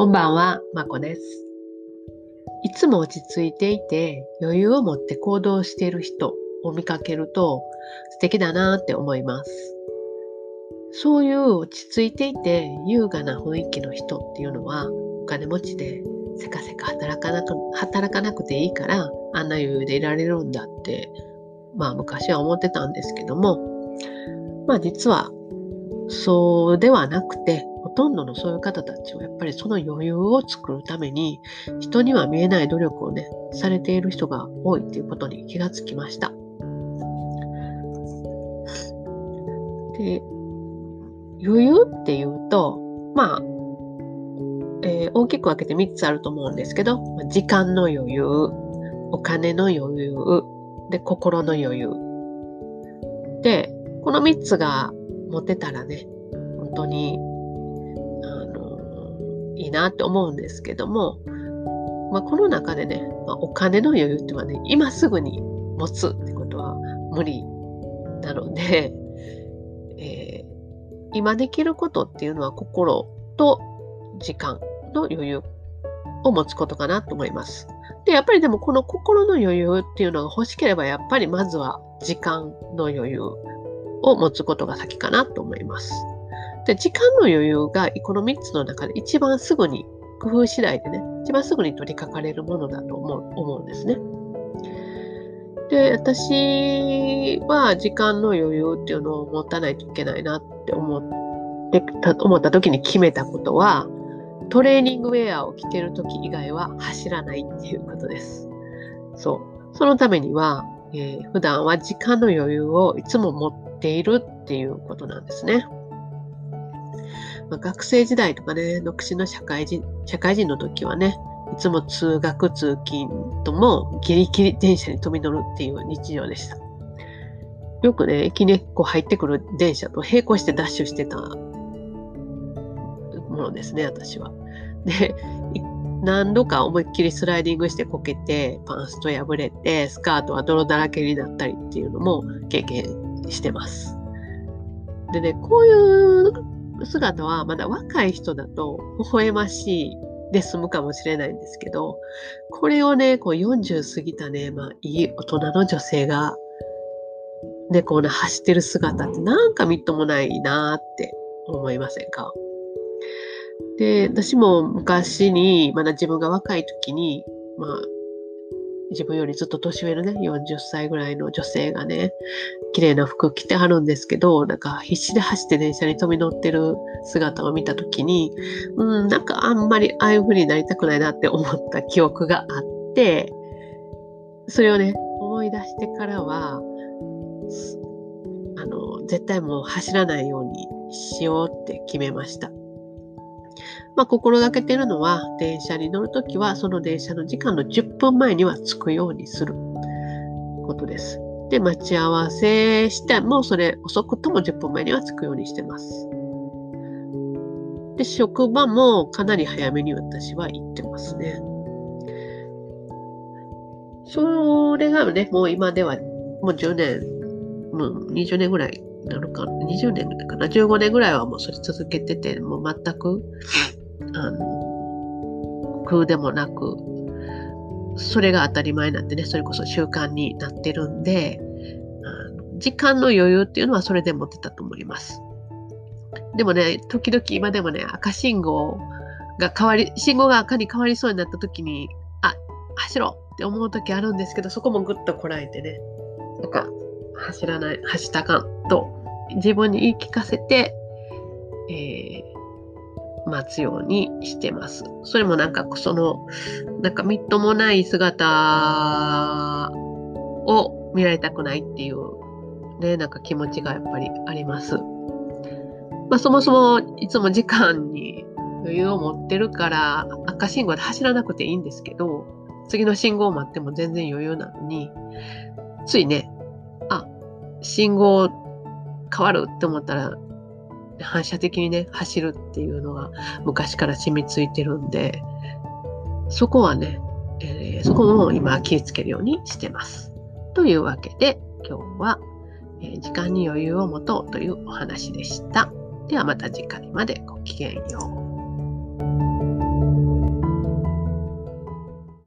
こんばんは、まこです。いつも落ち着いていて余裕を持って行動している人を見かけると素敵だなって思います。そういう落ち着いていて優雅な雰囲気の人っていうのはお金持ちでせかせか働かなく働かなくていいからあんな余裕でいられるんだってまあ昔は思ってたんですけどもまあ実はそうではなくてほとんどのそういう方たちはやっぱりその余裕を作るために人には見えない努力をねされている人が多いっていうことに気がつきました。で余裕っていうとまあ、えー、大きく分けて3つあると思うんですけど時間の余裕お金の余裕で心の余裕でこの3つが持てたらね本当にいいなって思うんですけども、まあ、この中でね、まあ、お金の余裕っていうのはね、今すぐに持つってことは無理なので、えー、今できることっていうのは心と時間の余裕を持つことかなと思います。で、やっぱりでもこの心の余裕っていうのが欲しければ、やっぱりまずは時間の余裕を持つことが先かなと思います。で、時間の余裕がこの3つの中で一番すぐに、工夫次第でね、一番すぐに取り掛かれるものだと思う思うんですね。で、私は時間の余裕っていうのを持たないといけないなって思ってた思った時に決めたことは、トレーニングウェアを着てる時以外は走らないっていうことです。そう。そのためには、えー、普段は時間の余裕をいつも持っているっていうことなんですね。まあ、学生時代とかね、独身の社会人、社会人の時はね、いつも通学通勤ともギリギリ電車に飛び乗るっていう日常でした。よくね、駅にこう入ってくる電車と並行してダッシュしてたものですね、私は。で、何度か思いっきりスライディングしてこけて、パンスト破れて、スカートは泥だらけになったりっていうのも経験してます。でね、こういう姿はまだ若い人だと微笑ましいで済むかもしれないんですけど、これをね、こう40過ぎたね、まあいい大人の女性が、ね、こうね、走ってる姿ってなんかみっともないなって思いませんか？で、私も昔に、まだ自分が若い時に、まあ、自分よりずっと年上のね、40歳ぐらいの女性がね、綺麗な服着てはるんですけど、なんか必死で走って電車に飛び乗ってる姿を見た時に、うん、なんかあんまりああいう風になりたくないなって思った記憶があって、それをね、思い出してからは、あの、絶対もう走らないようにしようって決めました。まあ、心がけているのは、電車に乗るときは、その電車の時間の10分前には着くようにすることです。で、待ち合わせしても、それ遅くとも10分前には着くようにしてます。で、職場もかなり早めに私は行ってますね。それがね、もう今では、もう10年、もう20年ぐらいなのか、20年ぐらいかな、15年ぐらいはもうそれ続けてて、もう全く、あの、空でもなく、それが当たり前になんでね、それこそ習慣になってるんで、時間の余裕っていうのはそれで持ってたと思います。でもね、時々今でもね、赤信号が変わり、信号が赤に変わりそうになった時に、あ、走ろうって思う時あるんですけど、そこもぐっとこらえてね、なんか、走らない、走ったかんと自分に言い聞かせて、えー、待つようにしてます。それもなんかその、なんかみっともない姿を見られたくないっていうね、なんか気持ちがやっぱりあります。まあそもそもいつも時間に余裕を持ってるから赤信号で走らなくていいんですけど、次の信号を待っても全然余裕なのに、ついね、あ、信号変わるって思ったら反射的にね走るっていうのが昔から染みついてるんでそこはね、えー、そこも今気をつけるようにしてます。というわけで今日は、えー、時間に余裕を持とうというお話でした。ではまた次回までごきげんよう。